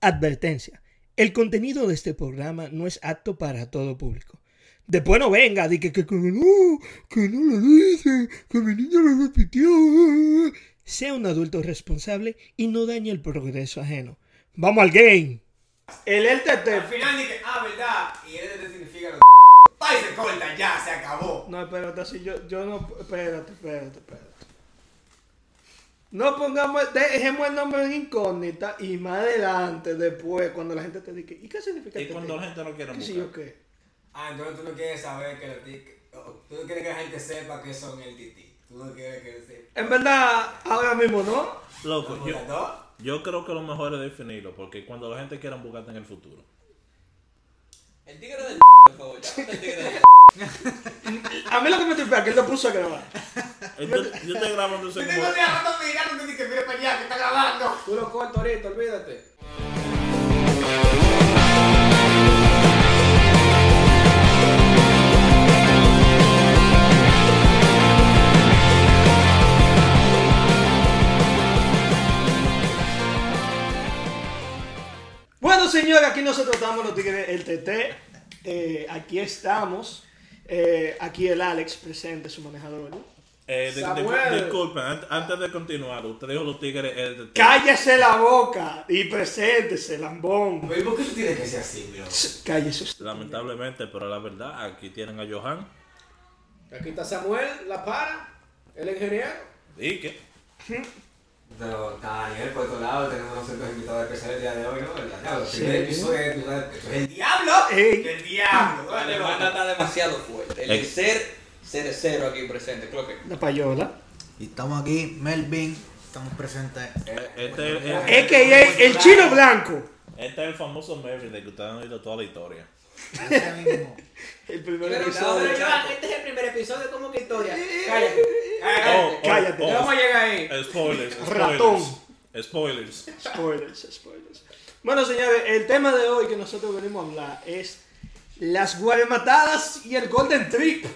Advertencia. El contenido de este programa no es apto para todo público. Después no venga, di que, que, que no, que no lo dice, que mi niña lo repitió. Sea un adulto responsable y no dañe el progreso ajeno. Vamos al game. El Al LTT. final dije, ah, ¿verdad? Y él significa lo Pa' y se corta, ya, se acabó. No, espérate, así yo, yo no. Espérate, espérate, espérate. No pongamos, dejemos el nombre en incógnita y más adelante, después, cuando la gente te diga, ¿y qué significa Y este cuando tema? la gente no quiere ¿Qué sé buscar. yo qué? Ah, entonces tú no quieres saber que los tic... oh, Tú no quieres que la gente sepa que son el tití. Tú no quieres que sepa. En verdad, ahora mismo no. Loco, ¿Cómo yo, yo creo que lo mejor es definirlo, porque cuando la gente quiera buscarte en el futuro. El tigre del por favor, el tigre del A mí lo que me tripea es que él lo puso a grabar. Entonces, yo estoy grabando ese Yo como... tengo días rato mirando y que mire para allá, que está grabando. Tú lo cortas ahorita, olvídate. Bueno, señores, aquí nosotros estamos los tigres, el TT. Eh, aquí estamos. Eh, aquí el Alex presente, su manejador. Eh, Samuel. disculpen, an- antes de continuar, usted dijo los tigres... eh, Cállese la boca y preséntese, lambón. Pero ¿y ¿por qué tú tienes que ser así, bro? Cállese usted. Lamentablemente, pero la verdad, aquí tienen a Johan. Aquí está Samuel, la para, el ingeniero. ¿Y qué? Pero Daniel, por otro lado, tenemos nosotros invitados especiales el día de hoy, ¿no? El diablo. Sí. primer episodio de es el diablo. Ey. El diablo. La demanda está demasiado fuerte. El Ex- ser cerecero aquí presente, creo que. La payola. Y estamos aquí, Melvin, estamos presentes. Este, es- Es que el chino blanco. este es el famoso Mervyn de que ustedes han oído toda la historia. Ese mismo. El primer Pero, episodio. pero, Joan, este es el primer episodio, ¿cómo que historia? Cállate. Oh, oh, Cállate. oh, Ya vamos a llegar ahí. Spoilers, spoilers. Ratón. Spoilers. Spoilers, spoilers. Bueno, señores, el tema de hoy que nosotros venimos a hablar es las guarematadas y el Golden Trip.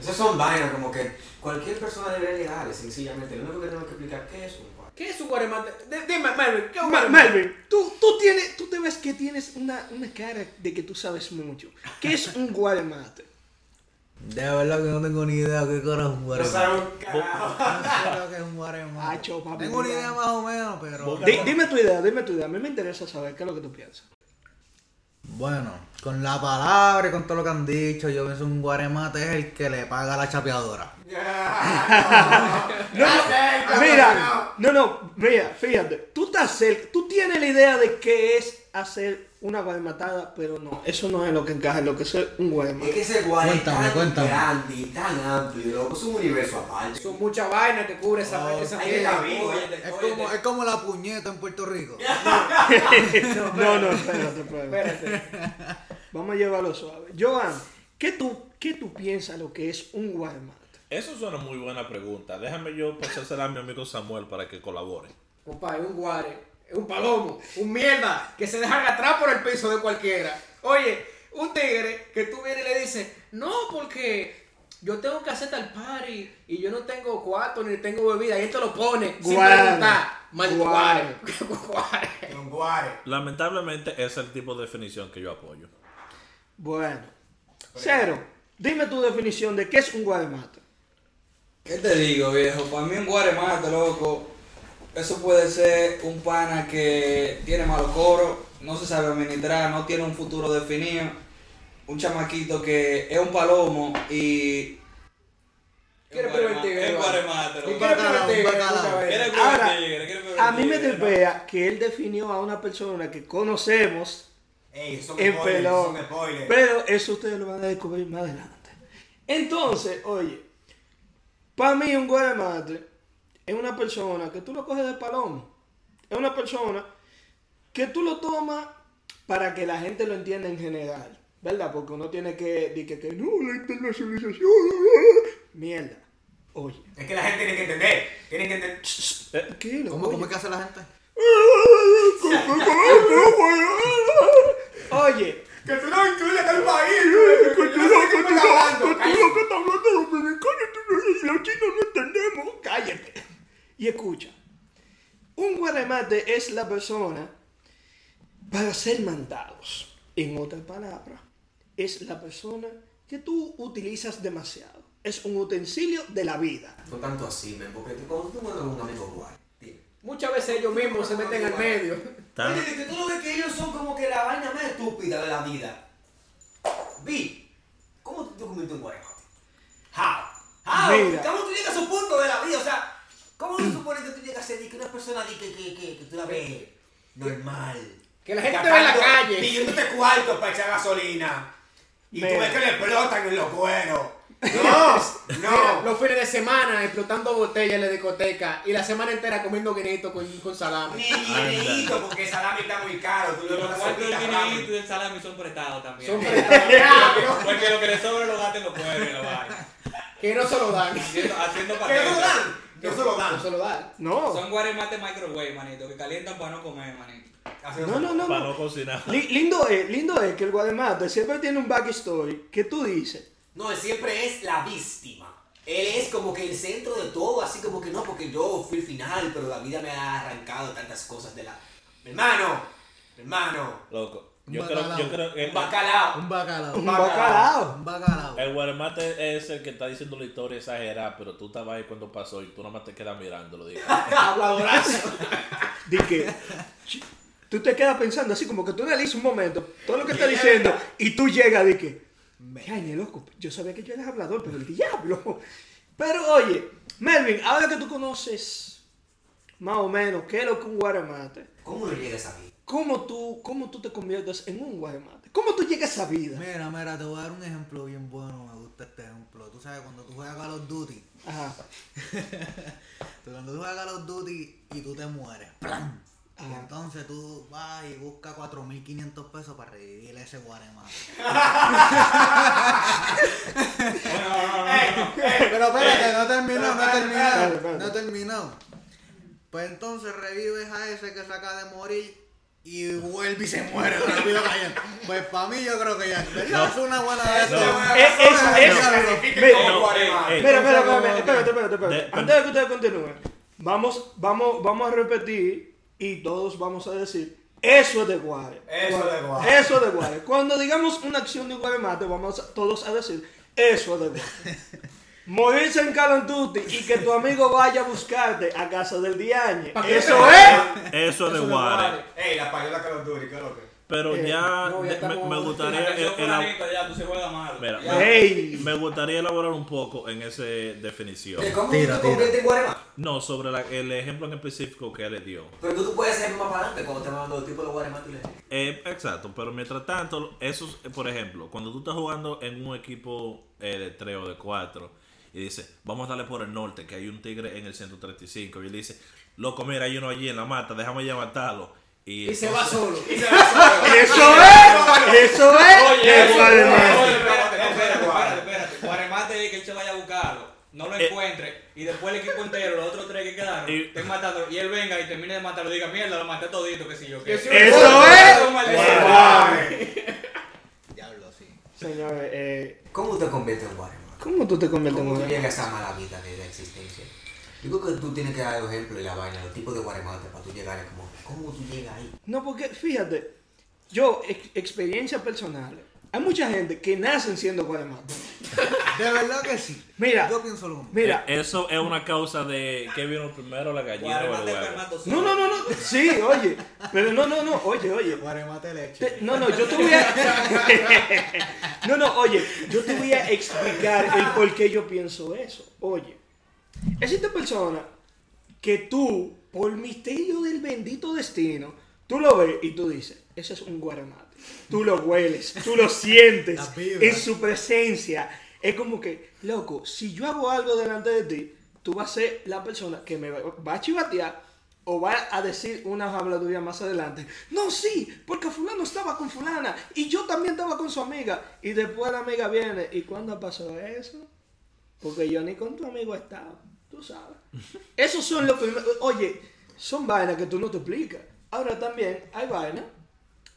Esas son vainas como que cualquier persona debería llegar, sencillamente. Lo único que tenemos que explicar qué es un. ¿Qué es un guaremate? D- Dime, Melvin, ¿qué es un Ma-? Melvin, tú, tú, tienes, tú te ves que tienes una, una cara de que tú sabes mucho. ¿Qué es un guaremate? De verdad que no tengo ni idea qué carajo es un No guaremate. sabe un carajo. No sé lo que es un guaremate. Tengo una idea más o menos, pero... Dime tu idea, dime tu idea. A mí me interesa saber qué es lo que tú piensas. Bueno, con la palabra y con todo lo que han dicho, yo pienso un guaremate es el que le paga a la chapeadora. No, no, mira, no, no, mira, fíjate, tú estás cerca, tú tienes la idea de qué es hacer una guarematada, pero no, eso no es lo que encaja en lo que es un Es guaremate. que ese es Cuéntame, tan cuéntame. grande y tan amplio, loco. Es un universo aparte. Son muchas vainas que cubre esa, Oh, esa que vivo, Es como, es como la puñeta en Puerto Rico. No, no, espérate, espérate. Espérate. Vamos a llevarlo suave. Joan, ¿qué tú, qué tú piensas lo que es un guaremate? Eso es una muy buena pregunta. Déjame yo pasársela a mi amigo Samuel para que colabore. Compadre, un guare, un palomo, un mierda que se dejan atrás por el piso de cualquiera. Oye, un tigre que tú vienes y le dices, no, porque yo tengo que hacer tal party y yo no tengo cuarto ni tengo bebida. Y esto lo pone sin Guare. preguntar. Guare. guare. Guare. Lamentablemente, ese es el tipo de definición que yo apoyo. Bueno, Cero, dime tu definición de qué es un guaremate. ¿Qué te digo, viejo? Para mí un guaremate, loco, eso puede ser un pana que tiene malos coros, no se sabe administrar, no tiene un futuro definido, un chamaquito que es un palomo y... Quiere primer tigre, A mí me tripea que él definió a una persona que conocemos Ey, en pelón. Pero eso ustedes lo van a descubrir más adelante. Entonces, oye, para mí un guaremate es una persona que tú lo coges de palomo. Es una persona que tú lo tomas para que la gente lo entienda en general. ¿Verdad? Porque uno tiene que decir que, que no, la internacionalización. Mierda. Oye. Es que la gente tiene que entender. Tiene que entender. Tranquilo. ¿Cómo, oye. ¿Cómo es que hace la gente? Oye, Que tú no incluyes al país. que tú Que lo no que tú que tú que no entendemos. Cállate. Y escucha. Un guaremate es la persona para ser mandados. En otras palabras, es la persona que tú utilizas demasiado. Es un utensilio de la vida. No tanto así, men, porque tú- cuando tú encuentras un amigo guay. Muchas veces ellos mismos se meten al medio. Oye, que tú no ves que ellos son como que la vaina más estúpida de la vida. Vi, ¿cómo tú te conviertes en guaremate? How? How? Mira. ¿Cómo tú llegas a su punto de la vida? O sea, ¿cómo se supone que tú llegas a ser que una persona de que, que, que, que tú la ves normal? Que la gente te ve en la calle. Pidiéndote cuartos para echar gasolina. Y tú ves que le explotan en los cueros. No, no. Los fines de semana explotando botellas en la discoteca y la semana entera comiendo guinito con, con salami. Ni guineíto, porque el salami está muy caro. Tú Los cuartos del guineíto y del salami son prestados también. Son prestados. Porque lo que le sobra lo gasten los pueblos que no se lo dan. Haciendo, haciendo ¿Qué no lo dan? No se lo dan. No se lo dan. No, Son guaremates microwave, manito, que calientan para no comer, manito. no, no, no. para no. no cocinar. Li- lindo, es, lindo es que el guademate siempre tiene un backstory que tú dices. No, él siempre es la víctima. Él es como que el centro de todo, así como que no, porque yo fui el final, pero la vida me ha arrancado tantas cosas de la... Mi hermano, mi hermano, Loco. Un Yo creo, bacalao. yo creo que un bacalao. Un bacalao. Un bacalao. Un bacalao. el guaremate es el que está diciendo la historia exagerada, pero tú estabas ahí cuando pasó y tú nada más te quedas mirándolo. Digo. Habladorazo. Di que ch- tú te quedas pensando así como que tú analizas un momento todo lo que está diciendo y tú llegas de que, ay, loco, yo sabía que yo era hablador, pero el diablo. Pero oye, Melvin, ahora que tú conoces más o menos qué es lo que un guaremate, ¿Cómo no llegas a mí? ¿Cómo tú, cómo tú te conviertes en un guaremate? ¿Cómo tú llegas a esa vida? Mira, mira, te voy a dar un ejemplo bien bueno. Me gusta este ejemplo. Tú sabes, cuando tú juegas Call of Duty, Ajá. tú cuando tú juegas Call of Duty y tú te mueres, ¡plam! Y entonces tú vas y buscas 4.500 pesos para revivir ese guaremate. Pero espérate, no terminó, no terminó, no terminó. Pues entonces revives a ese que se acaba de morir y vuelve y se muere rápido cayendo. Pues para mí yo creo que ya ¿verdad? es una buena de estas. No. Es- es- es- Mira, no, Mira, espérate, espérate, espérate, Antes de que ustedes continúen, vamos, vamos, vamos a repetir y todos vamos a decir, eso es de Guare. Eso es de Guare. Eso es de Guare. Cuando digamos una acción de Guaremate, vamos a- todos a decir, eso es de Guare. Morirse en Call of Duty y que tu amigo vaya a buscarte a casa del Diañe. Eso es. Eso es de Eso de guare. Ey, la payola Call of Duty, ¿qué es lo que? Pero Eh, ya no, me, me gustaría me- gustaría elaborar un poco en esa definición. ¿Cómo Tira, tú conviertes en? No, sobre la- el ejemplo en específico que él le dio. Pero tú, tú puedes ser más para adelante cuando te van dando el tipo de le Eh, exacto, pero mientras tanto, esos, eh, por ejemplo, cuando tú estás jugando en un equipo eh, de 3 o de 4 y dices, vamos a darle por el norte, que hay un tigre en el 135, y él dice, loco, mira, hay uno allí en la mata, déjame ya matarlo. Y, Y se va solo. Y se va solo. Eso es. Eso es. Oye, de oye, espérate, espérate, espérate, espérate. Guaremate es que él se vaya a buscarlo, no lo Eh. encuentre y después el equipo entero, los otros tres que quedaron, Y- estén matando y él venga y termine de matarlo y diga, mierda, lo maté todito, que si yo qué. Eso es. Diablo, sí. Señores, eh, ¿Cómo te conviertes en guaremate? ¿Cómo tú te conviertes en ¿Cómo tú llegas a esa mala vida de la existencia? Yo creo que tú tienes que dar ejemplo de la vaina, los tipos de guaremate para tú llegar a como, ¿cómo tú llegas ahí? No, porque fíjate, yo, ex- experiencia personal, hay mucha gente que nacen siendo guaremates. De verdad que sí. Mira. Yo pienso lo mismo. Mira, Eh, Eso es una causa de que vino primero la gallina o el huevo. no, no, no, no, sí, oye, pero no, no, no, oye, oye. Guaremate leche. Te- no, no, yo te voy a... no, no, oye, yo te voy a explicar el por qué yo pienso eso. Oye, existe persona que tú, por misterio del bendito destino, tú lo ves y tú dices, ese es un guaremate. Tú lo hueles, tú lo sientes en su presencia. Es como que, loco, si yo hago algo delante de ti, tú vas a ser la persona que me va va a chivatear o va a decir una habladuría más adelante. No, sí, porque fulano estaba con fulana y yo también estaba con su amiga. Y después la amiga viene. ¿Y cuándo pasó eso? Porque yo ni con tu amigo estaba. Tú sabes. Esos son los primeros. Oye, son vainas que tú no te explicas. Ahora también hay vainas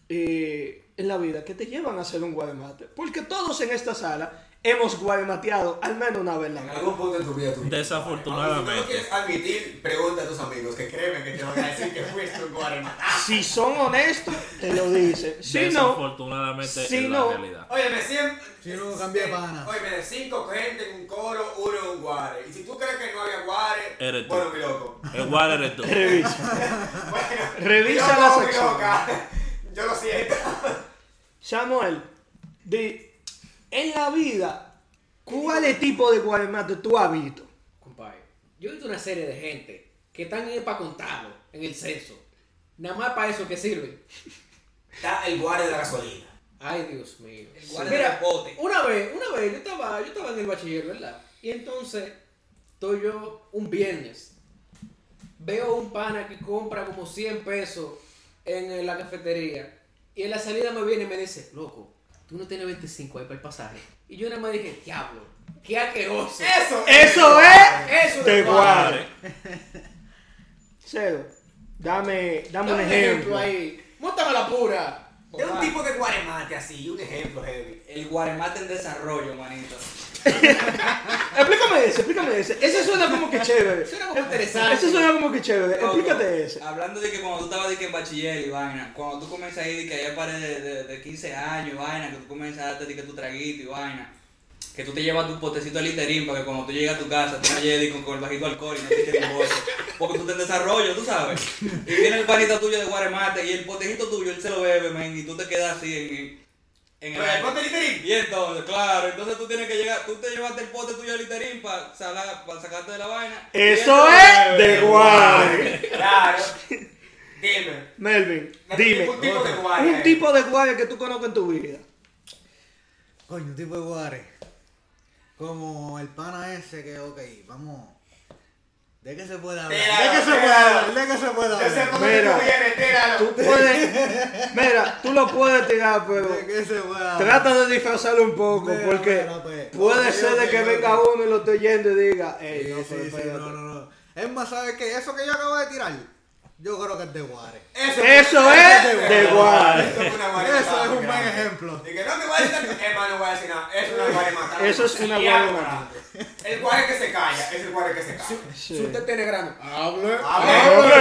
eh, en la vida que te llevan a ser un guaremate. Porque todos en esta sala hemos guaremateado al menos una vez en la En vida. algún punto en tu vida tú. Aunque si no Desafortunadamente. quieres admitir, pregunta a tus amigos que créeme que te van a decir que fuiste un guaremate. Si son honestos, te lo dicen. Si no, Desafortunadamente si es no- la realidad. Óyeme, siempre. Si no, cambia de pana. Óyeme, de cinco gente en un coro, uno es un guare. Y si tú crees que no había guare, Eres tú. bueno, mi loco. El War eres tú. revisa. Bueno, Revisa la sección. Yo lo siento. Samuel, di, en la vida, ¿cuál tipo de guaremate tú has visto? Compadre, yo he visto una serie de gente que están ahí para contarlo en el censo. Nada más para eso que sirven. Está el guare de la gasolina. Ay, Dios mío. El guare Mira, del pote. Una vez, una vez, yo estaba, yo estaba en el bachiller, ¿verdad? Y entonces, estoy yo un viernes. Veo un pana que compra como 100 pesos en la cafetería. Y en la salida me viene y me dice, loco, tú no tienes 25 ahí para el pasaje. Y yo nada más dije, diablo, qué asqueroso. Eso. Eso es Eso de de guare. Cero, dame, dame un Dame ejemplo. ahí. Móntame la pura. De un tipo de guaremate así, un ejemplo heavy. El guaremate en desarrollo, manito. Explícame ese, explícame ese. Ese suena como que chévere. Suena como interesante. Ese suena como que chévere. Loco, Explícate ese. Hablando de que cuando tú estabas de que en bachiller y vaina, cuando tú comienzas ahí de que ya pares de, de, de 15 años y vaina, que tú comienzas a darte de que tu traguito y vaina, que tú te llevas tu potecito de literín para que cuando tú llegas a tu casa tú no llegues con, con el bajito alcohol y no te un bolso, porque tú estás en desarrollo, tú sabes. Y viene el panita tuyo de Guaremate y el potecito tuyo él se lo bebe, man, y tú te quedas así en, en el Pero el aire. pote literín. Y entonces, claro, entonces tú tienes que llegar, tú te llevaste el pote tuyo de literín para para sacarte de la vaina. Eso es de guare. Claro. Dime. Melvin, dime. Un tipo de guare. Un tipo de guare que tú conozcas en tu vida. Coño, un tipo de guare. Como el pana ese que, ok, vamos. ¿De qué se puede hablar? Tíralo, ¿De qué se puede hablar? ¿De qué se puede Yo sé hablar? dónde Mira. tú vienes, tíralo. Tú puedes. Mira, tú lo puedes tirar, pero. ¿De qué se puede hablar? Trata de disfrazarlo un poco, Mira, porque mira, pues. puede Ok, ser de ok, que ok. venga uno y lo esté oyendo y diga, Sí, ey, no, sí, pero sí, espérate". no, no, no. Es más, ¿sabes qué? Eso que yo acabo de tirar, yo creo que es de guare. Eso, Eso es de guare. Eso es una guare Eso es un buen ejemplo. Y que no te voy a decir, hermano, no voy a decir nada. Es una guare matada. Eso es una guare matada. El guare que se calla, es el guare que se calla. Sí. Si usted tiene grano, hable. Hable, Hable.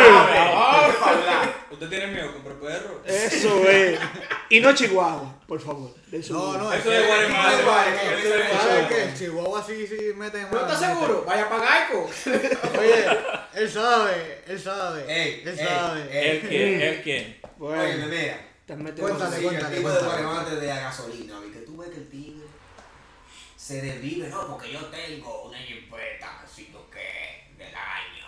hable. ¿Usted tiene miedo con perro? Eso es. Y no Chihuahua, por favor. De su- No, no, Eso es que- Guaremate. Que ¿Sabes qué? Chihuahua sí, sí mete ¿No mano, estás mete. seguro? Vaya para Gaico. Oye, él sabe, él sabe. Ey, él sabe. ¿El quién? ¿El quién? Bueno, Oye, te metes Cuéntale, cuéntale, el tipo de guaremate de la gasolina, ¿vi? que tú ves que el tigre se desvive, no, porque yo tengo una jimpeta, que si yo qué, del año,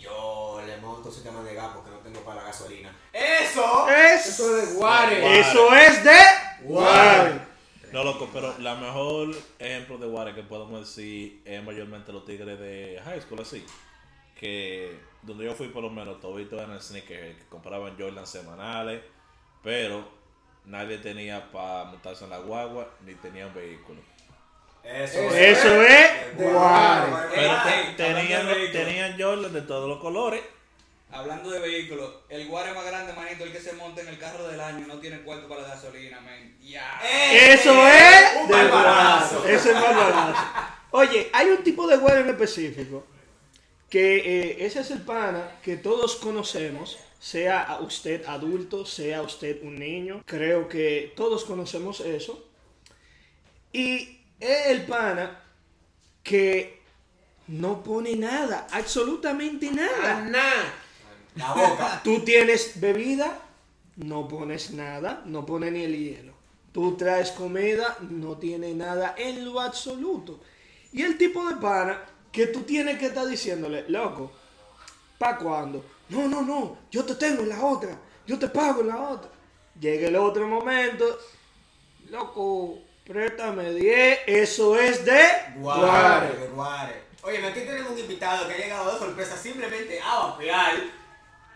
y yo le monto sistema de gas porque no tengo para la gasolina. ¡Eso! Es- Eso es de Guare. Eso es de guare. No, loco, pero la mejor ejemplo de Warren que podemos decir es mayormente los tigres de high school, así. Que donde yo fui, por lo menos, todito en el sneaker, que compraban Jordan semanales, pero nadie tenía para montarse en la guagua ni tenía un vehículo. Eso, Eso es de guare. Pero te- hablando tenían, de tenían Jordan de todos los colores. Hablando de vehículos, el guare más grande, manito, el que se monta en el carro del año y no tiene cuarto para la gasolina, man. Ya. Eso es un de barbarazo. guare. Eso es barbarazo. Oye, hay un tipo de guare en específico que eh, ese es el pana que todos conocemos, sea a usted adulto, sea usted un niño. Creo que todos conocemos eso. Y es el pana que no pone nada, absolutamente nada. Ana. La boca. Tú tienes bebida, no pones nada, no pones ni el hielo. Tú traes comida, no tiene nada en lo absoluto. Y el tipo de pana que tú tienes que estar diciéndole, loco, ¿pa' cuándo? No, no, no, yo te tengo en la otra, yo te pago en la otra. Llega el otro momento, loco, préstame 10, eso es de Guare, guare. de guare. Oye, aquí tenemos un invitado que ha llegado de sorpresa simplemente a vapear.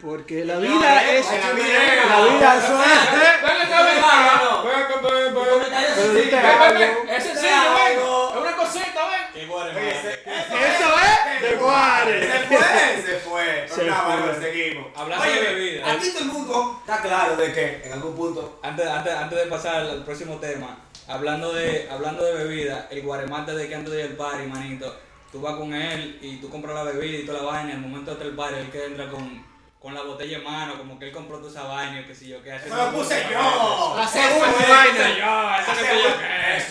Porque la vida es... la vida La es- es de... Venga, acá, venga. Claro. Venga, Eso es de guare. Guare. Se fue, se fue. Se Pero nada, fue. seguimos. Hablando Oye, de bebida. Aquí todo el mundo está claro de que en algún punto. Antes, antes, antes de pasar al próximo tema, hablando de, hablando de bebida, el guaremate de que antes de ir al party, manito, tú vas con él y tú compras la bebida y toda la vaina, y al momento de estar el party, él que entra con, con la botella en mano, como que él compró toda esa vaina, y que si yo qué hace. Eso lo puse yo. Hace Eso yo,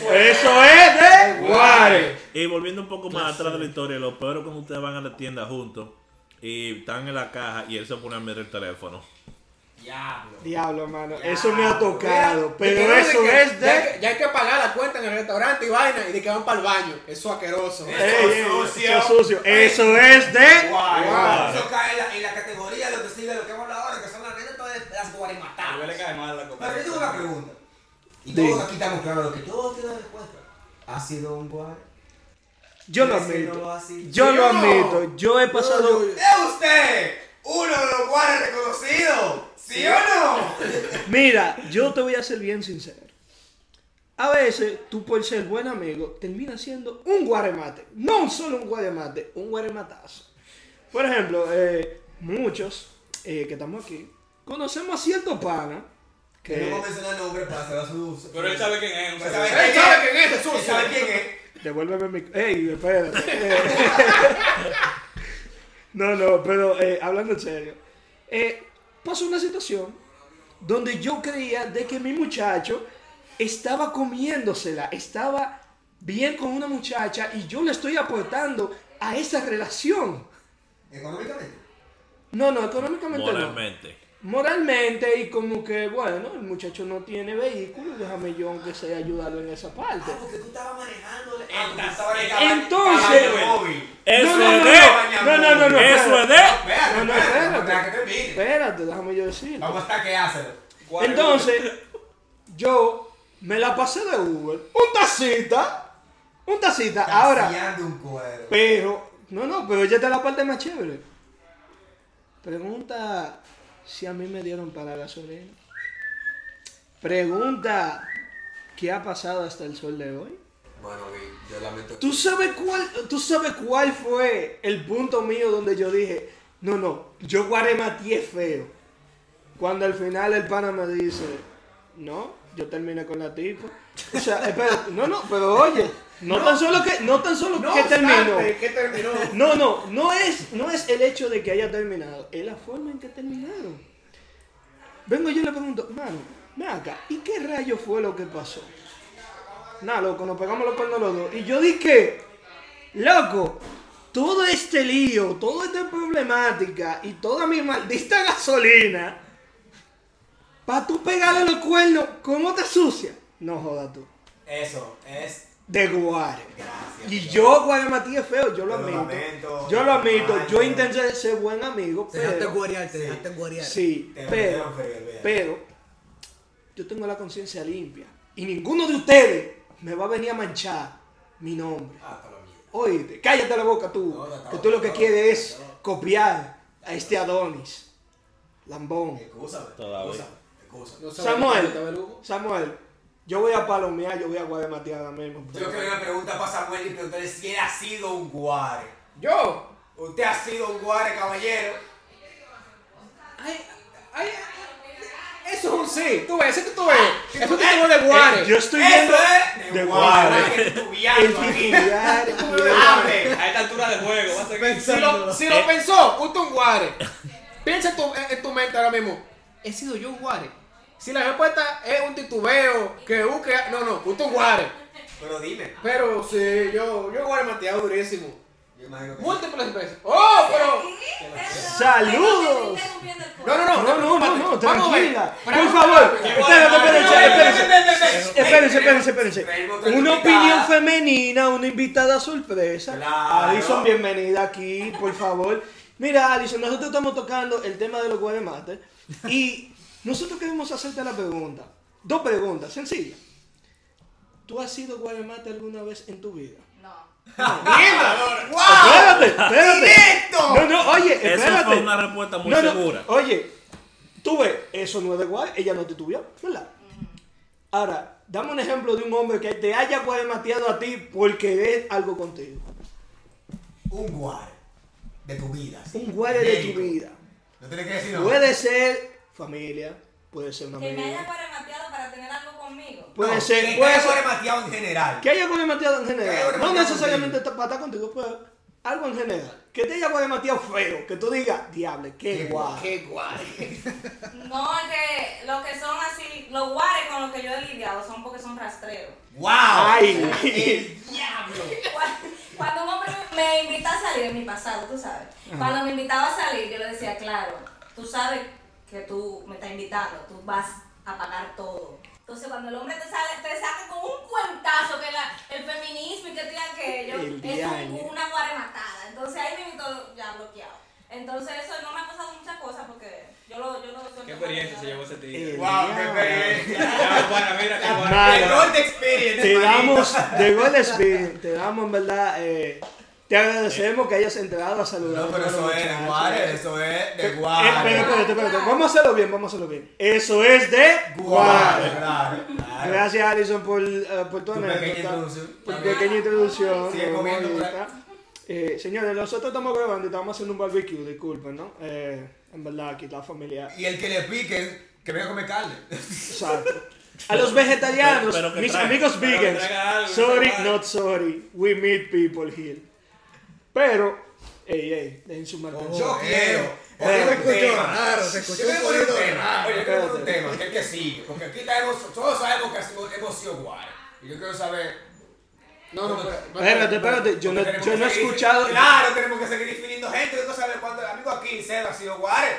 qué. Eso es de Guare. Y volviendo un poco más atrás de la historia, lo peor es cuando ustedes van a la tienda juntos y están en la caja y él se pone a mirar el teléfono. Diablo. Diablo, mano. Eso me ha tocado. De Pero eso de que es de. ya hay que pagar la cuenta en el restaurante y vaina y de que van para el baño. Eso es asqueroso. Eh. Ey, sucio. Eso es sucio. Eso es de. Guay, Guare. Eso cae en la, en la categoría de lo que sigue, lo que hemos hablado ahora, que son las nenas todas las A él guarematadas. le cae mal la copa. Pero yo tengo una pregunta. Y todos aquí estamos claros de que todos tienen respuesta. ¿Ha sido un guare? Yo lo admito. Yo ¿Sí lo admito. Yo he pasado. ¿Es usted uno de los guares reconocidos? ¿Sí o no? Mira, yo te voy a ser bien sincero. A veces, tú por ser buen amigo, terminas siendo un guaremate. No solo un guaremate, un guarematazo. Por ejemplo, eh, muchos eh, que estamos aquí, conocemos a cierto pana Que no vamos a mencionar nombres para hacer su. Pero él sabe quién es. Pues sabe sabe Él sabe quién es, Él Jesús. sabe quién es. Devuélveme mi... ¡Ey, espérate! Eh, no, no, pero eh, hablando en serio. eh, pasó una situación donde yo creía de que mi muchacho estaba comiéndosela, estaba bien con una muchacha y yo le estoy aportando a esa relación. Económicamente. No, no, económicamente no. Moralmente. Y como que, bueno, el muchacho no tiene vehículo, déjame yo aunque sea ayudarlo en esa parte. Ah, porque tú estabas manejándole. Ah, tú estabas caballo- Entonces-. Eso no, no, es no, de. no, no, no, no, Eso es de. Espérate, No, no, espérate, espérate. déjame yo decir. Vamos a estar que Entonces, yo me la pasé de Uber. Un tacita. Un tacita. Ahora, pero, no, no, pero ya está la parte más chévere. Pregunta si a mí me dieron para la gasolina. Pregunta qué ha pasado hasta el sol de hoy. Bueno, yo lamento. ¿Tú sabes cuál, tú sabes cuál fue el punto mío donde yo dije, no, no, yo guaremateé feo? Cuando al final el pana me dice, no, yo terminé con la tipa. O sea, espera, no, no, pero oye, no, tan solo que, no tan solo No que terminó. obstante, que terminó. No, no, no es, no es el hecho de que haya terminado, es la forma en que terminaron. Vengo yo y le pregunto, mano, ven acá, ¿y qué rayo fue lo que pasó? Nada, loco, nos pegamos los cuernos los dos. Y yo dije, loco, todo este lío, toda esta problemática y toda mi maldita gasolina, para tú pegarle los cuernos, ¿cómo te sucia? No jodas tú. Eso es. De guare. Gracias. Y yo, Guarematías es feo, yo lo admito. lamento. Yo lo admito. Yo intenté ser buen amigo, Te dejaste pero. guarear, te dejaste guarear. Sí, Te pero. feo. Pero. Yo tengo la conciencia limpia. Y ninguno de ustedes me va a venir a manchar mi nombre. Ah. Oíste, cállate la boca tú. No, no, no, que tú lo que quieres es copiar a este Adonis. Lambón. Sabe Samuel. Samuel, yo voy a palomear, yo voy a guarematear ahora mismo. Yo quiero una pregunta para Samuel y preguntarle si él ha sido un guare. Yo. ¿Usted ha sido un guare, caballero? Ay, ay, ay, eso es un sí. Tú ves, que tú ves. Es un título de Guare. Eh, yo estoy Eso viendo. es de de guare. guare. que El titular. Hable. A esta altura del juego, va a ser Si lo, si lo pensó, usted es un Guare. Piensa en tu, en tu mente ahora mismo. He sido yo un Guare. Si la respuesta es un titubeo, que busque. No, no, usted es un Guare. Pero dime. Pero sí, yo, yo Guare mateado durísimo. Yo imagino que. Múltiples veces. ¡Oh, pero! ¡Saludos! No, no, no, No, no, no, no, tranquila. Por favor, espérense, espérense, espérense. Espérense, Una opinión femenina, una invitada sorpresa. Alison, bienvenida aquí, por favor. Mira, Alison, nosotros estamos tocando el tema de los guaremates y nosotros queremos hacerte la pregunta. Dos preguntas, sencillas. ¿Tú has sido guaremate alguna vez en tu vida? No. ¡Wow! Espérate, espérate. ¡Directo! No, no, oye, Esa espérate. fue una respuesta muy No, no, segura. Oye, tú ves, eso no es de guay, ella no te tuvió, ¿verdad? Ahora, dame un ejemplo de un hombre que te haya guaremateado a ti porque es algo contigo. Un guare. de tu vida. sí. Un guare de tu vida. No tienes que decir no. Puede ser familia, puede ser una Que me haya amiga. guaremateado para tener algo conmigo. Puede No, ser, que puede haya remateado en general. Que haya guaremateado en general. No necesariamente para estar contigo, pero algo en general. Que te haya guaremateado feo. Que tú digas, diable, qué Qué guay. Qué guay. No, es que los que son así, los guares con los que yo he lidiado son porque son rastreros. ¡Wow! Ay. ¡El diablo! Cuando- Cuando un hombre me invita a salir, en mi pasado, tú sabes. Cuando me invitaba a salir, yo le decía, claro, tú sabes que tú me estás invitando, tú vas a pagar todo. Entonces, cuando el hombre te sale, te saca con un cuentazo que la- el feminismo y que diga aquello, El es un- una guarematada. Entonces, ahí me invitó ya bloqueado. Entonces, eso no me ha pasado muchas cosas porque yo lo, yo lo ¿Qué experiencia se llevó ese? El ¡Wow! ¡Qué experiencia! Pana, mira qué bueno. Mano. ¡Qué gold experience! Te damos, llegó el espíritu, te damos en verdad, eh, te agradecemos que hayas entrado a saludar. No, pero eso es de. Guare, eso es de Eh, Guare. espérate, espérate, espérate. Vamos a hacerlo bien, vamos a hacerlo bien. Eso es de Guare, claro, claro. Gracias, Alison, por, eh, por tu Tu pequeña introducción. tu pequeña introducción. Sigue comiendo. Eh, señores, nosotros estamos grabando y estamos haciendo un barbecue, disculpen, ¿no? Eh, en verdad, aquí la familia. Y el que le pique, que venga a comer carne. Exacto. A los vegetarianos, Pero- pero mis traiga- amigos vegans, sorry, not sorry, we meet people here. Pero, ey, ey, dejen su mal pensamiento. Yo eh, quiero. eh, poner se un escuchó raro, se Yo escuchó un poquito tema. raro. Oye, yo quiero poner un tema, que es que sigue. Porque aquí tenemos, todos sabemos que hemos, sido guay. Y yo quiero saber. No, no, Espérate, espérate, yo no, yo no he escuchado. Claro, tenemos que seguir definiendo gente. Yo no saber cuándo. Amigo aquí, Seba ha sido guay.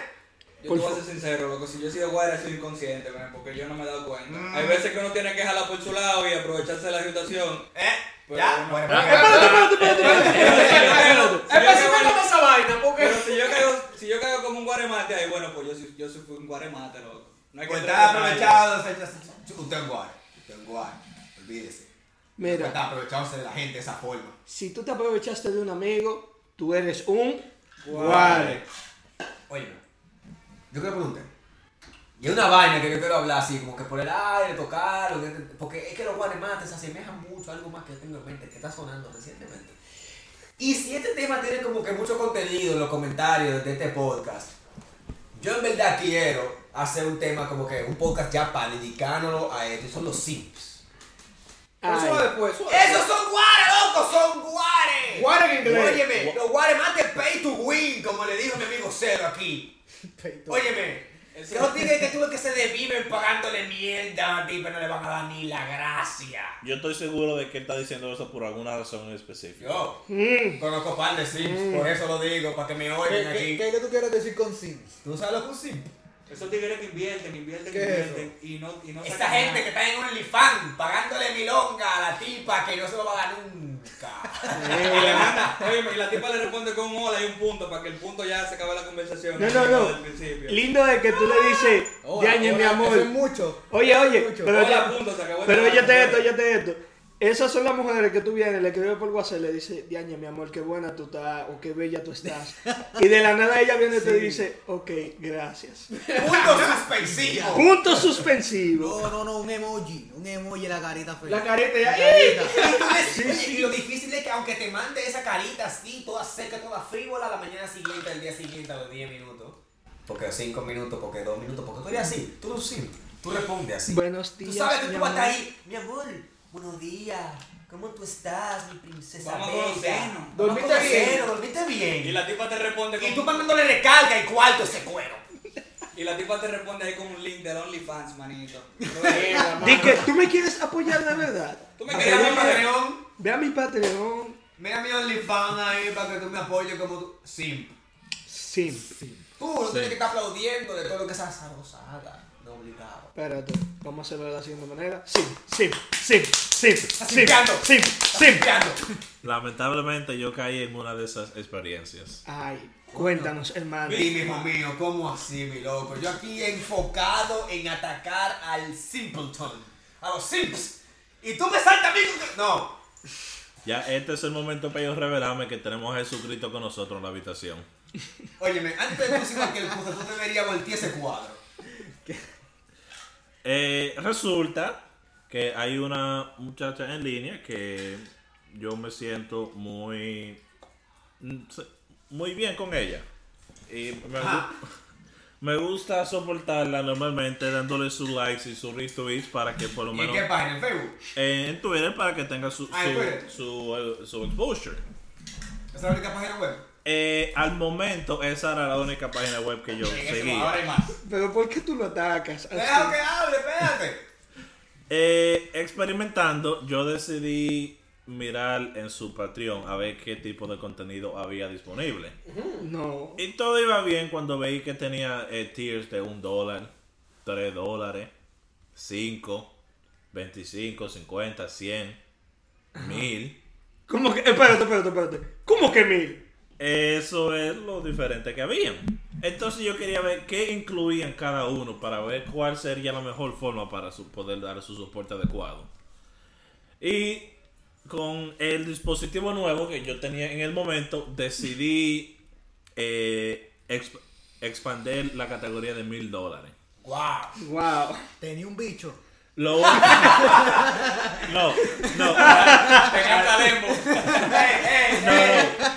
Yo Por te voy a ser sincero, loco, si yo he sido guardia, soy inconsciente, man, porque yo no me he dado cuenta. Mm. Hay veces que uno tiene que jalar por su lado y aprovecharse de la situación. ¿Eh? Pero ya, bueno. Espérate, espérate, espérate, espérate. Esa vaina, porque. Pero si yo caigo, si yo caigo como un guaremate ahí, bueno, pues yo, soy- yo soy un guaremate, loco. No hay que Pues está aprovechado. Usted es guay. Usted es guay. Olvídese. Mira, Está aprovechándose de la gente de esa forma. si tú te aprovechaste de un amigo, tú eres un guare. Oye, yo quiero preguntar. Y es una vaina que yo quiero hablar así, como que por el aire, tocarlo, que- porque es que los guaremates se asemejan mucho a algo más que tengo en mente, que está sonando recientemente. Y si este tema tiene como que mucho contenido en los comentarios de este podcast, yo en verdad quiero hacer un tema como que un podcast ya para dedicárnoslo a esto, son los simps. Suave después, suave. ¡Esos son guares, loco! ¡Son guares! Guare en inglés. Óyeme, los guaremates pay to win, como le dijo mi amigo Cero aquí. Óyeme, Eso- esos tigres que tuve que se desviven pagándole mierda a ti, pero no le van a dar ni la gracia. Yo estoy seguro de que él está diciendo eso por alguna razón en específico. Yo Mm. conozco par de sims, por eso lo digo, para que me ¿Qué, oigan qué, aquí. qué es que tú quieres decir con Sims? ¿Tú sabes lo que es un simp? Esos tigres que invierten, invierten, ¿Qué es invierten y no, y no sacan gente nada. que está en un OnlyFans pagándole milonga a la tipa que no se lo va a dar nunca. Y le manda, oye, y la tipa le responde con un hola y un punto para que el punto ya se acabe la conversación. No, no, no. Lindo es que tú le dices, Yañe, mi amor. Eso es mucho. Oye, oye, Mucho. pero Hola, ya, punto, se acabó pero óyete esto, óyete esto. Esas son las mujeres que tú vienes, le escribes por WhatsApp, le dices, Diaña, mi amor, qué buena tú estás, o qué bella tú estás. Y de la nada ella viene y te dice, ok, gracias. Punto suspensivo. Punto suspensivo. No, no, no, un emoji. Un emoji la carita fea. La carita ya. La carita. Y, tú lo difícil es que aunque te mande esa carita así, toda seca, toda frívola, la mañana siguiente, al día siguiente, a los 10 minutos. Porque 5 minutos, porque 2 minutos, porque tú eres así, tú eres simp, tú respondes así. Buenos Tú días, sabes que tú vas a estar ahí, mi amor, buenos días, ¿cómo tú estás, mi princesa Vamos a bella? ¿Dormiste bien? ¿Dormiste bien? Y la tipa te responde Y con, tú mandándole recarga y cuarto ese cuero. y la tipa te responde ahí con un link del OnlyFans, manito. Di que tú me quieres apoyar de verdad. Tú me Ve querías a mi hablar de- Patreon, Ve a mi Patreon. mira mi OnlyFans ahí para que tú me apoyes como tú. Simp. Sim. Tú no tienes que estar aplaudiendo de todo lo que esa sabrosa no obligado. Espérate, vamos a hacerlo de la siguiente manera. Sim, sim, sim, sim, sim, sim, sim. Lamentablemente yo caí en una de esas experiencias. Ay, cuéntanos, hermano. Dime, hijo mío, ¿cómo así, mi loco? Yo aquí enfocado en atacar al simpleton, a los simps. Y tú me saltas a mí con que- No. Ya este es el momento para yo revelarme que tenemos a Jesucristo con nosotros en la habitación. Óyeme, antes de tú decir cualquier cosa, tú deberías voltear ese cuadro. Eh, resulta que hay una muchacha en línea que yo me siento muy muy bien con ella. Y me, Ah. me gusta soportarla normalmente dándole sus likes y sus retweets para que por lo ¿Y en menos qué página? ¿En Facebook? eh, en Twitter para que tenga su, Ah, su, su, eh, su exposure. ¿Esa es la única página web? Eh, al momento esa era la única página web que yo seguía. Ahora hay más. Pero ¿por qué tú lo atacas? Deja que hable, espérate. Eh, experimentando, yo decidí mirar en su Patreon a ver qué tipo de contenido había disponible. No. Y todo iba bien cuando veí que tenía eh, tiers de un dólar, tres dólares, cinco, 25, 50, 100, mil. ¿Cómo que? Espérate, espérate, espérate. ¿Cómo que mil? Eso es lo diferente que habían. Entonces yo quería ver qué incluían cada uno para ver cuál sería la mejor forma para su- poder dar su soporte adecuado. Y con el dispositivo nuevo que yo tenía en el momento, decidí eh, exp- expandir la categoría de mil dólares. Wow. Wow. Tenía un bicho. Lo no, no,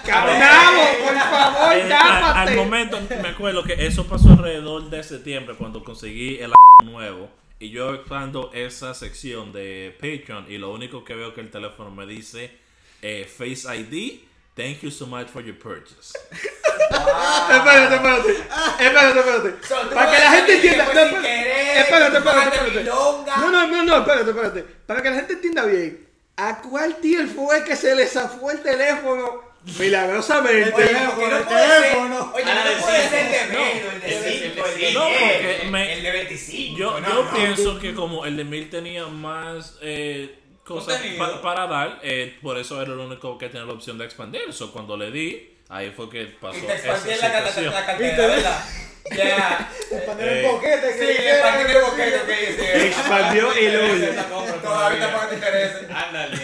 Caminamos, por favor, Eh, al, al momento me acuerdo que eso pasó alrededor de septiembre cuando conseguí el nuevo y yo explando esa sección de Patreon y lo único que veo que el teléfono me dice eh, Face ID Thank you so much for your purchase. Espérate, espérate. Espérate, espérate. So, tú Para que la gente entienda. sin espérate, espérate, espérate, espérate. No, no, no, no, espérate, espérate. Para que la gente entienda bien. ¿A cuál tío fue que se le zafó el teléfono milagrosamente? Oye, porque no el puede ser. teléfono. Oye, Ah, no puede cinco. ser de No. menos, el de El 5, el de No, 10, porque el- me- el de 25. Yo, no, yo no. pienso que como el de Mil tenía más eh, cosas Contenido. pa- para dar, eh, por eso era el único que tenía la opción de expandir. So, cuando le di, ahí fue que pasó Y te esa expandí en la, situación. la cartera, ¿verdad? Ya. Expandir Eh, el boquete. Sí, que el boquete que hice. Expandió el hoyo. Todavía está pagando intereses. Ándale,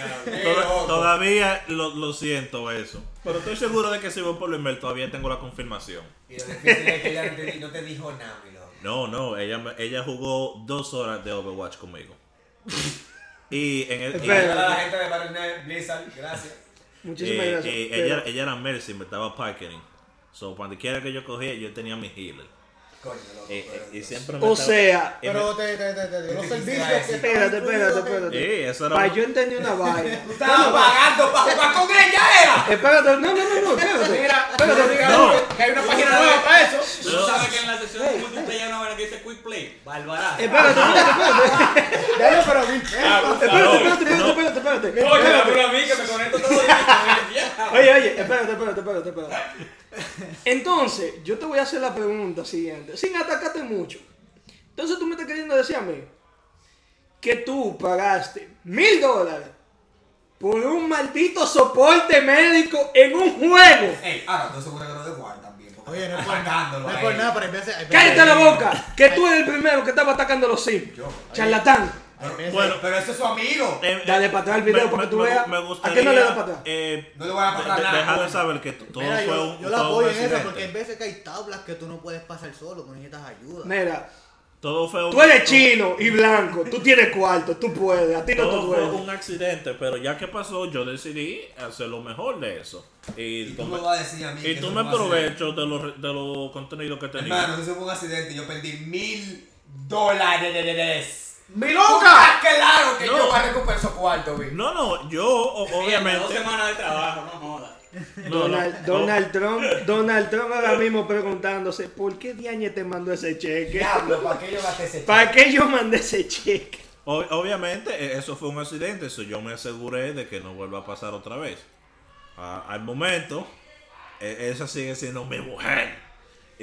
todavía lo, lo siento eso. Pero estoy seguro de que si voy por lo email todavía tengo la confirmación. Y lo difícil es que ella no te, di- no te dijo nada. No, no, ella, me- ella jugó dos horas de Overwatch conmigo. Y en el... y- Espera. La gente de Blizzard, gracias. Muchísimas y- gracias. Pero- ella, ella era Mercy, me estaba parking. So, cuando quiera que yo cogía, yo tenía mi healer. Coño, loco. Y, pero- y- y siempre me O estaba- sea, Pero te, te, te, te los ¿Qué te servicios que espérate, espérate, espérate. Sí, eso era... Yo entendí una vaina. Tú estabas pagando para jugar con ella, era. Espérate, no, no, no, no, espérate. Mira, Espérate, no que hay una página nueva para eso. Tú sabes que en la sección de multiplayer hay una vaina que dice Quick Play. Barbarazo. Espérate, espérate, espérate. Dale, pero mil pesos. Espérate, espérate, espérate, espérate, espérate. Oye, Espérate. pero a mí que me conecto todo el día. Oye, oye, espérate, espérate, espérate, espérate. Entonces, yo te voy a hacer la pregunta siguiente, sin atacarte mucho. Entonces tú me estás queriendo decir a mí que tú pagaste mil dólares por un maldito soporte médico en un juego. Ey, ahora, tú seguro que no de jugar también. Oye, no es por nada, no es a por nada, pero veces... hay veces- Cállate la boca, que tú eres el primero que estaba atacando a los sims. Yo. Charlatán. Bueno, Pero ese es su amigo. eh, Dale para atrás el video me- para que tú me- veas. me ¿A gustaría, qué no le das para atrás? eh, No le voy a dar para atrás nada, Dejar de saber que todo Mira, fue yo, un yo la apoyo en eso porque hay veces que hay tablas que tú no puedes pasar solo, que necesitas ayuda. Mira, Todo fue un, tú eres chino y blanco, tú tienes cuarto, tú puedes, a ti no te Todo fue duele. un accidente, pero ya que pasó, yo decidí hacer lo mejor de eso. Y, Y tú me vas a decir a mí. y tú me aprovecho de los de los contenidos que tenía. Hermano, eso fue un accidente y yo perdí mil dólares. ¡Miloca! Claro que No. yo voy a recuperar esos cuartos, güey. No, no, yo o- Dos obviamente. semanas de trabajo, no jodas. no, Donald, o- Donald Trump, Donald Trump ahora mismo preguntándose ¿por qué Diagne te mandó ese cheque? Diablo, ¿para qué yo gasté ese ¿Para qué yo mandé ese cheque? o- obviamente, eh, eso fue un accidente, eso yo me aseguré de que no vuelva a pasar otra vez. Al momento, eh, esa sigue siendo mi mujer.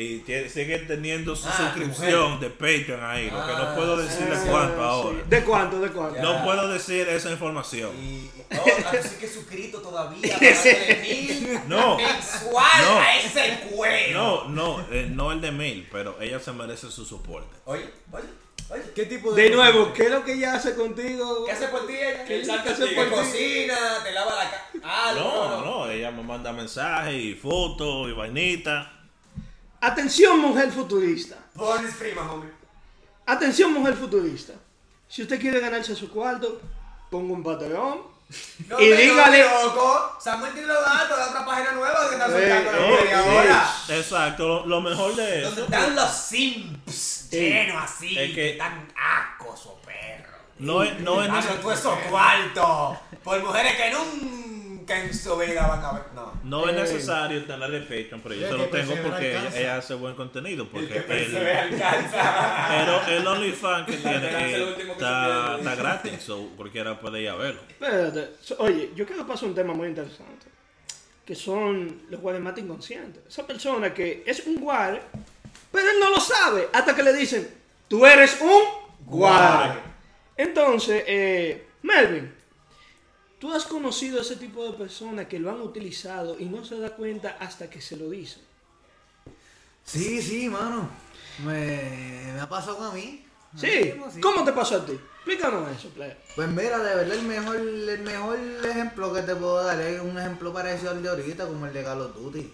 Y tie- sigue teniendo su Ah, suscripción de Patreon ahí, lo que no Ah, puedo decirle Ah, cuánto sí. ahora. ¿De cuánto? ¿De cuánto? Ya. No puedo decir esa información. Y, oh, así que suscrito todavía, mil No. mensual No. a ese cuero. No, no, eh, no el de mil, pero ella se merece su soporte. Oye, oye, oye. ¿Qué tipo de... De nuevo, ¿qué es lo que ella hace contigo? ¿Qué hace por ti ella? El salto ¿Qué hace por ti? cocina, te lava la cara. Ah, No, no, ella me manda mensajes y fotos y vainitas. Atención, mujer futurista. Prima, homie. Atención, mujer futurista. Si usted quiere ganarse su cuarto, ponga un Patreon, No, Y dígale- no, loco. Samuel tiene los datos de otra página nueva que está Eh, soltando eh, la media sí. hora. Exacto, lo, lo mejor de Donde eso. están los simps llenos así, Es que- que están ascos o perros. No es, no es necesario. todo eso cuarto por mujeres que nunca en su vida van a ver. No. No es Eh. necesario tener el Patreon, pero yo se que lo tengo persevera porque ella, alcanza. ella hace buen contenido. Porque El que el, alcanza. pero el OnlyFans que tiene eh, que está, está gratis, so cualquiera puede ir a verlo. Espérate. Oye, yo quiero pasar un tema muy interesante. Que son los guaremates inconscientes. Esa persona que es un guare, pero él no lo sabe. Hasta que le dicen, tú eres un guare. Entonces, eh, Melvin, tú has conocido ese tipo de personas que lo han utilizado y no se da cuenta hasta que se lo dicen. Sí, sí, mano. Me, me ha pasado a mí. Sí. Sí. ¿Cómo te pasó a ti? Explícanos eso, player. Pues mira, de verdad el mejor, el mejor ejemplo que te puedo dar es un ejemplo parecido al de ahorita, como el de Call of Duty.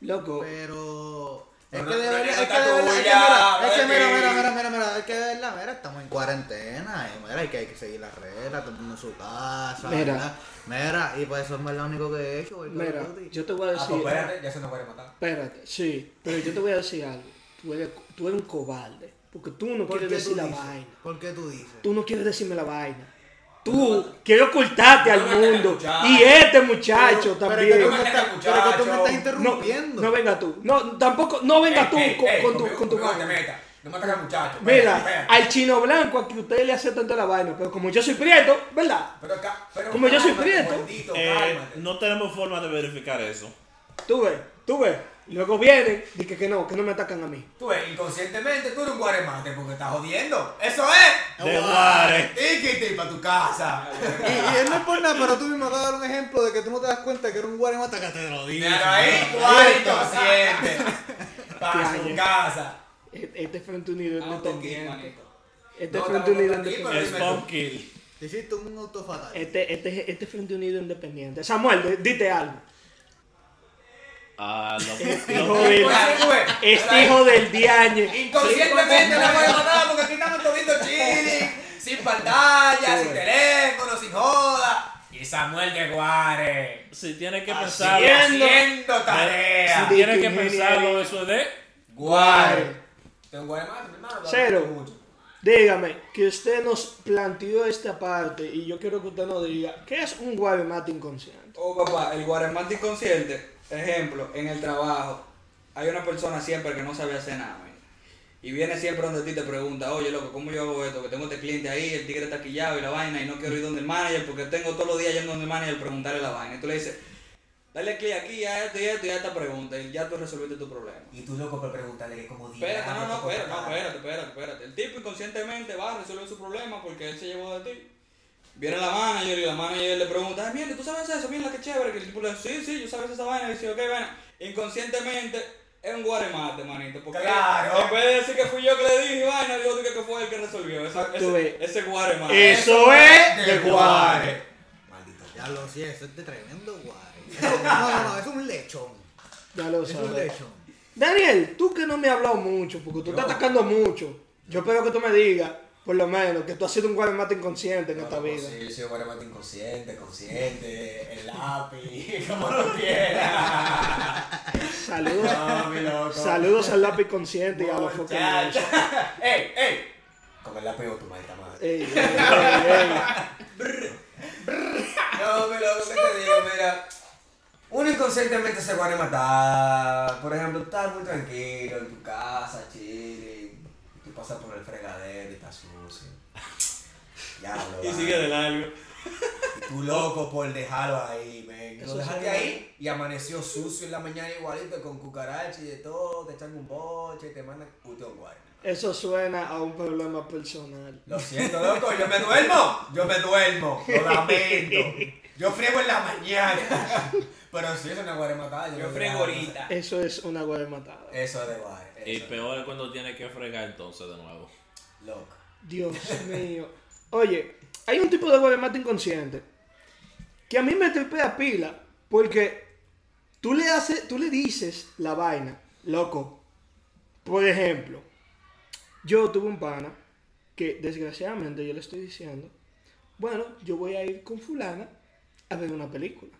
Loco. Pero. Es que de verdad, es que de verdad, es que mira, mira, mira, mira, mira, es que de verdad, mira, estamos en cuarentena, y mira, hay que, hay que seguir las reglas, todo el mundo en su casa, Mira. ¿verdad? Mira, y pues eso es lo único que he hecho, Mira, yo te voy a Ah, decir. pues espérate, ya se nos puede matar. Espérate, sí, pero yo te voy a decir algo. Tú eres, tú eres un cobarde. Porque tú no ¿Por quieres decir la vaina. ¿Por qué tú dices? Tú no quieres decirme la vaina. Tú quieres ocultarte al mundo. Y este muchacho Pero también. que tú No me me estás, ataques, pero que tú me muchacho. estás No, interrumpiendo. no venga tú. No, tampoco, no venga tú Ey, con, ey, con tu, con tu no me ataques al muchacho. Mira, Espérate, al chino blanco a que usted le hace tanto la vaina, pero como yo soy prieto, ¿verdad? Pero acá- pero Como yo soy prieto. Eh, no tenemos forma de verificar eso. Tú ves, tú ves. Luego vienen y que, que no, que no me atacan a mí. Tú ves, inconscientemente tú eres un guaremate porque estás jodiendo. Eso es. De. Para tu casa. Y, y él no es por nada, pero tú mismo acabas de dar un ejemplo de que tú no te das cuenta que era un guaremata que te lo dice. Míralo ahí, guare inconsciente. Para tu casa. E- Este Frente Unido es Vamos con King, independiente. Este No, Unido con King, independiente. pero- kill. Te hiciste un auto fatal. Este, este, este Frente Unido independiente. Samuel, dite algo. Ah, lo- Hijo lo- del, este hijo del diañe. Inconscientemente la guarematada porque aquí estamos toditos chilling, sin pantalla, sin teléfono, sin joda. Y Samuel de Guare. si tienes que pensarlo, haciendo tarea. si tienes que pensarlo, eso es de. Guare. Tengo hermano. Cero. Dígame, que usted nos planteó esta parte y yo quiero que usted nos diga, ¿qué es un guaremate inconsciente? Oh, papá, el guaremate inconsciente, ejemplo, en el trabajo, hay una persona siempre que no sabe hacer nada. Y viene siempre donde ti y te pregunta, oye, loco, ¿cómo yo hago esto? Que tengo este cliente ahí, el tigre está quillado y la vaina, y no quiero ir donde el manager porque tengo todos los días yendo donde el manager a preguntarle la vaina. Y tú le dices, dale clic aquí a esto y esto y a esta pregunta, y ya tú resolviste tu problema. Y tú loco por preguntarle que como diga. Espérate, no, no, espérate, no, espérate, espérate, espérate. El tipo inconscientemente va a resolver su problema porque él se llevó de ti. Viene la manager y la manager le pregunta, ay, mierda, ¿tú sabes eso? Mierda, qué chévere. Que el tipo le dice, sí, sí, yo sabes esa vaina. Y dice, ok, bueno, inconscientemente es un guaremate, manito. Porque Claro. en vez de decir que fui yo que le dije vaina, yo dije que fue él que resolvió. Ese, ves. ese, ese guaremate. Eso es de guare. Maldito. Ya lo sé, eso es de tremendo guare. No, no, no, es un lechón. Ya lo Es un sabes. lechón. Daniel, tú que no me has hablado mucho, porque tú estás Yo. atacando mucho, yo espero que tú me digas, por lo menos, que tú has sido un guaremate inconsciente en esta vida. Sí, yo soy un guaremate inconsciente, consciente, el lápiz, como tú quieras. Saludos, No, mi loco. saludos al lápiz consciente y a los focos. ¡Ey, ey! Con el lápiz o tu maldita madre. Ey, ey, ey, ey. No, mi loco, ¿qué te digo? Mira, uno inconscientemente se va a matar. Por ejemplo, tú estás muy tranquilo en tu casa, chilling. Pasas por el fregadero y está sucio. Ya lo Y sigue de largo. Y tú loco por dejarlo ahí, men. Lo dejaste ahí y amaneció sucio en la mañana igualito con cucaracha y de todo. Te echan un boche y te mandan un guay. Eso suena a un problema personal. Lo siento, loco, yo me duermo. Yo me duermo. Lo lamento. Yo friego en la mañana. Pero no es guarematada. Yo no frego digo, ahorita. Eso es una guarematada. Eso es de guay. Y peor es cuando tienes que fregar entonces de nuevo. Loco. Dios mío. Oye, hay un tipo de guaremate inconsciente que a mí me tripea pila porque tú le haces, tú le dices la vaina, loco. Por ejemplo, yo tuve un pana que desgraciadamente yo le estoy diciendo, bueno, yo voy a ir con fulana a ver una película.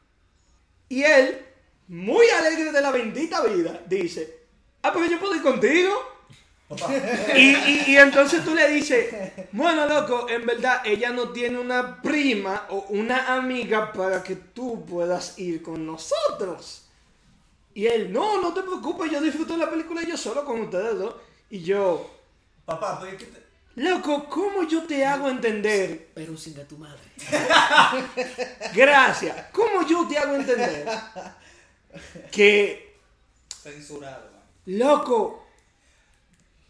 Y él, muy alegre de la bendita vida, dice, ah, pero yo puedo ir contigo. y, y- y entonces tú le dices, bueno, loco, en verdad ella no tiene una prima o una amiga para que tú puedas ir con nosotros. Y él, no, no te preocupes, yo disfruto la película yo solo con ustedes dos. Y yo, Papá, pero es que te- loco, ¿cómo yo te hago entender? Pero sin a tu madre. Gracias. ¿Cómo yo te hago entender que, Censurado, man. loco,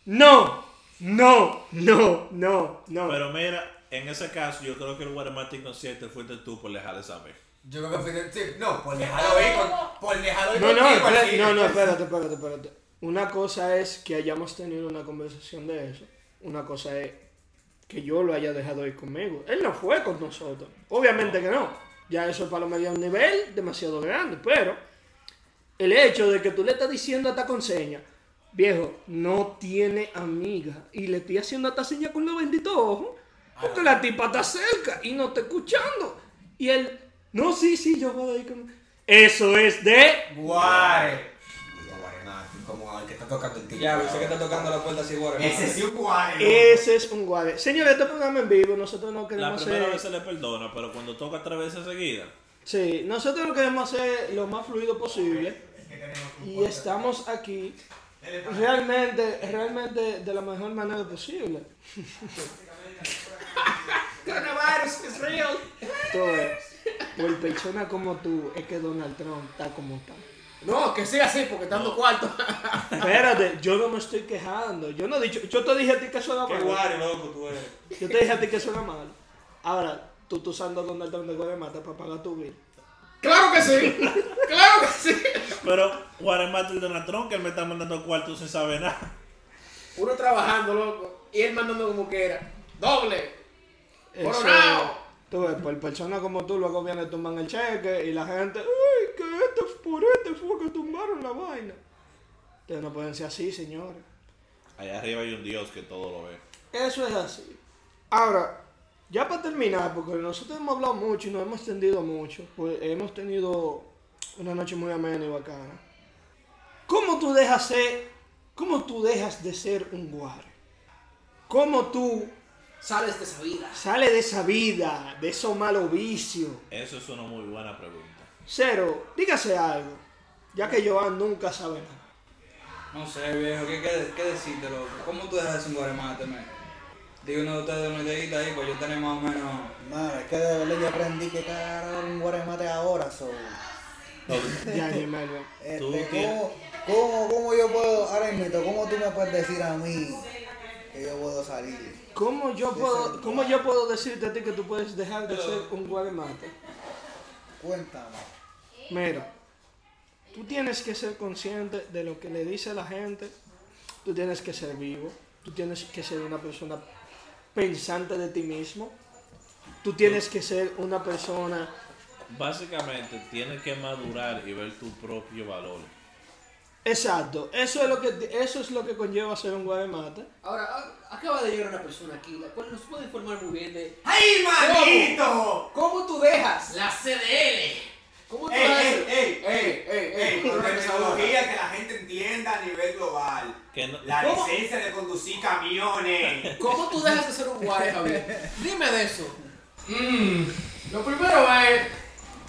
no, no, no, no, no. Pero mira, en ese caso, yo creo que el guaremate inconsciente fuiste tú por dejar de saber. Yo creo que fue de- sí, no, por dejarlo ir con, por dejarlo ir No, no, espérate, no, no, espérate, espérate, espérate. Una cosa es que hayamos tenido una conversación de eso. Una cosa es que yo lo haya dejado ir conmigo. Él no fue con nosotros. Obviamente que no. Ya eso es para lo medio a un nivel demasiado grande. Pero el hecho de que tú le estás diciendo hasta con seña, viejo, no tiene amiga. Y le estoy haciendo hasta seña con los benditos ojos. Porque la tipa está cerca y no está escuchando. Y él, no, sí, sí, yo voy a ir. Eso es de... Guare. Como el que está tocando el timbre. Ya, sé que está tocando la puerta así, guare. Ese sí un guare. Ese es un guare. Señores, este programa en vivo, nosotros no La queremos primera vez se le perdona, pero cuando toca tres veces seguida, Sí, nosotros no queremos hacer lo más fluido posible. Y estamos aquí realmente, realmente de la mejor manera posible. Coronavirus is real. Todo es. Por persona como tú, es que Donald Trump está como está. No, que sea así, porque estando cuarto. Espérate, yo no me estoy quejando. Yo no he dicho, yo te dije a ti que eso era malo. guare, loco, tú eres. Yo te dije a ti que eso era malo. Ahora, tú estás usando a Donald Trump de guaremata para pagar tu bill. claro que sí. Claro que sí. Pero guaremate el Donald Trump que él me está mandando cuartos sin saber nada. Uno trabajando, loco. Y él mandando como quiera. Doble. Eso, Coronao. Tú ves, por personas como tú, luego vienen, tumban el cheque y la gente, ¡ay, que este, por este fue que tumbaron la vaina! Ustedes no pueden ser así, señores. Allá arriba hay un Dios que todo lo ve. Eso es así. Ahora, ya para terminar, porque nosotros hemos hablado mucho y nos hemos extendido mucho, pues hemos tenido una noche muy amena y bacana. ¿Cómo tú dejas ser, cómo tú dejas de ser un guare? ¿Cómo tú Sales de esa vida. sales de esa vida, de esos malos vicios? Eso es una muy buena pregunta. Cero, dígase algo, ya que Joan nunca sabe nada. No sé, viejo, ¿qué, qué, qué decirte, loco? ¿Cómo tú dejas de ser un guaremate, man? Digo uno de ustedes una ideita ahí, pues yo tenía más o menos... Mano, es que de verdad yo aprendí que era un guaremate ahora, so. Ya. Tú Este, ¿cómo, cómo, ¿Cómo yo puedo, ahora mismo, cómo tú me puedes decir a mí que yo puedo salir? ¿Cómo yo puedo, cómo yo puedo decirte a ti que tú puedes dejar de ser un guaremate? Cuéntame. Mira, tú tienes que ser consciente de lo que le dice la gente, tú tienes que ser vivo, tú tienes que ser una persona pensante de ti mismo, tú tienes que ser una persona... Básicamente, tienes que madurar y ver tu propio valor. Exacto, eso es lo que, eso es lo que conlleva ser un guaremate. Ahora, a- acaba de llegar una persona aquí, la cual nos puede informar muy bien de ¡Ay, manito! cómo tú dejas. La CDL. ¿Cómo tú Ey, dejas? ey, ey, ey, ey, ey, Con ¿cómo te tecnología que la gente entienda a nivel global. Que no- La ¿Cómo? licencia de conducir camiones. ¿Cómo tú dejas de ser un guare, Javier? Dime de eso. Mm, lo primero es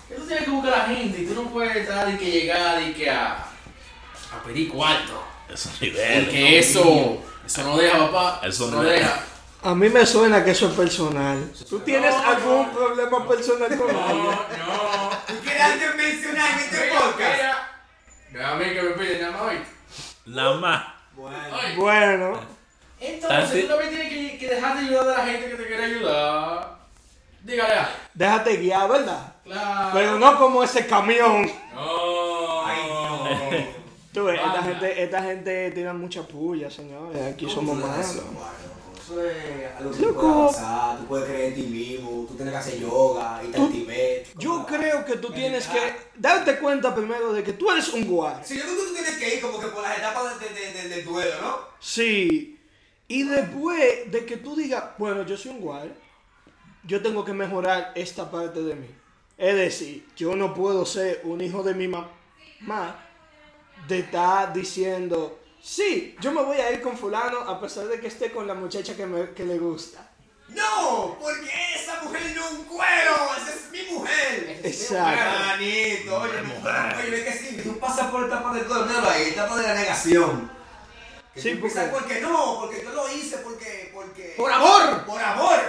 que tú tienes que buscar a la gente y tú no puedes estar y que llegar y que a, a pedir cuarto. Esos niveles. Porque eso, eso no deja, papá. Eso no no deja. A mí me suena que eso es personal. ¿Tú tienes No, algún no. problema personal con No, alguien? no. ¿Tú quieres alguien mencionar en este Mira, podcast? mira. A mí que me piden nada más hoy. Nada más. Bueno. Bueno, Entonces tú también tienes que, que dejar de ayudar a la gente que te quiere ayudar. Dígale déjate guiar, ¿verdad? Claro. Pero no como ese camión. No. Ay, Dios. Tú ves, esta gente, esta gente tira mucha puya, señores. Aquí somos malos. Eso es algo que Loco. tú puedes avanzar, tú puedes creer en ti mismo, tú tienes que hacer yoga, irte al Tibet. Yo creo que tú tienes que darte cuenta primero de que tú eres un guar. Sí, yo creo que tú tienes que ir como que por las etapas de- de- de- del duelo, ¿no? Sí. Y después de que tú digas, bueno, yo soy un guar, yo tengo que mejorar esta parte de mí. Es decir, yo no puedo ser un hijo de mi mamá de estar diciendo, sí, yo me voy a ir con fulano a pesar de que esté con la muchacha que, me- que le gusta. No, porque esa mujer no es un cuero, esa es mi mujer. Exacto. Manito, oye, oye, ve que sí, tú pasas por etapa de todo, míralo ahí, etapa de la negación. Que Sí, porque no, porque yo lo hice porque, porque. ¡Por amor! Por amor.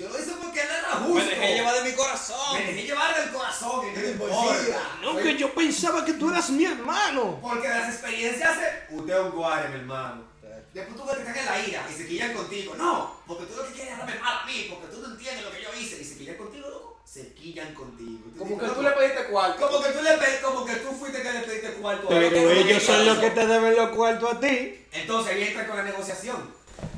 Yo lo hice porque no era justo. Me dejé llevar de mi corazón. Me dejé llevar del corazón y no me importa. No, que yo pensaba que tú eras mi hermano. Porque de las experiencias se... Usted es un guare, mi hermano. Después tú ves que están en la ira y se quillan contigo. No, porque tú lo que quieres es darme mal a mí, porque tú no entiendes lo que yo hice. Y se quillan contigo, loco. Se quillan contigo. Como que tú le pediste cuarto. Como que tú le pediste, como que tú fuiste que le pediste cuarto a él, Pero ellos son los que te deben los cuartos a ti. Entonces ahí entra con la negociación.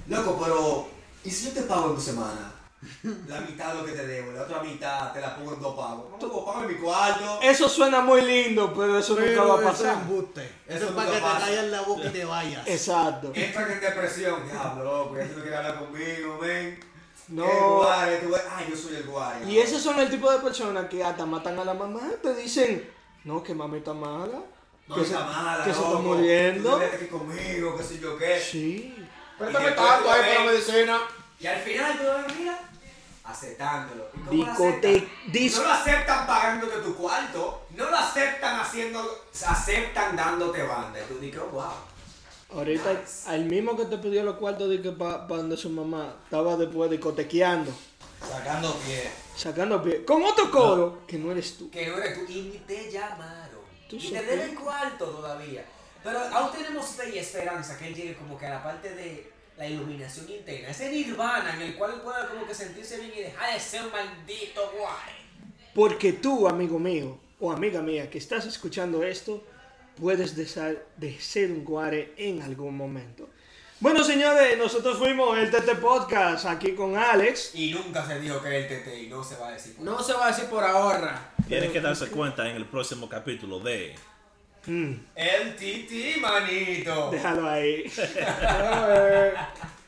Loco, pero... ¿Y si yo te pago en dos semanas? La mitad de lo que te debo, la otra mitad te la pongo en dos pagos. No, pues, págame mi cuarto. Eso suena muy lindo, pero eso nunca Pero va a eso es pasar. Eso Eso es para nunca que te pasa. calles la boca y te vayas. Exacto. Entran en depresión. Diablo, loco, ya tú no quieres hablar conmigo, ven. No. El guare, tú ves, ah, yo soy el guare. Y esos son el tipo de personas que hasta matan a la mamá. Te dicen, no, que mami está mala. No que está se, mala, que se está loco. muriendo. Tú aquí conmigo, qué sé yo qué. Sí. Préstame tanto ahí para la medicina. Y al final tú mira, aceptándolo. No lo aceptan pagándote tu cuarto, no lo aceptan haciendo, aceptan dándote banda. Y tú dices, oh, wow. Ahorita, al mismo que te pidió los cuartos de que para donde su mamá estaba después discotequeando, Sacando pie. sacando pie, con otro coro que no eres tú. Que no eres tú. Y ni te llamaron. Tú y te supiste. deben cuarto todavía. Pero aún tenemos fe y esperanza que él llegue como que a la parte de la iluminación interna. Ese nirvana en el cual pueda como que sentirse bien y dejar de ser un maldito guay. Porque tú, amigo mío o amiga mía que estás escuchando esto, puedes dejar de ser un guare en algún momento. Bueno, señores, nosotros fuimos el TT Podcast aquí con Alex. Y nunca se dijo que el TT y no se va a decir. por No se va a decir por ahora. Tienen que darse cuenta en el próximo capítulo de... Mm, El Titi, manito. déjalo ahí.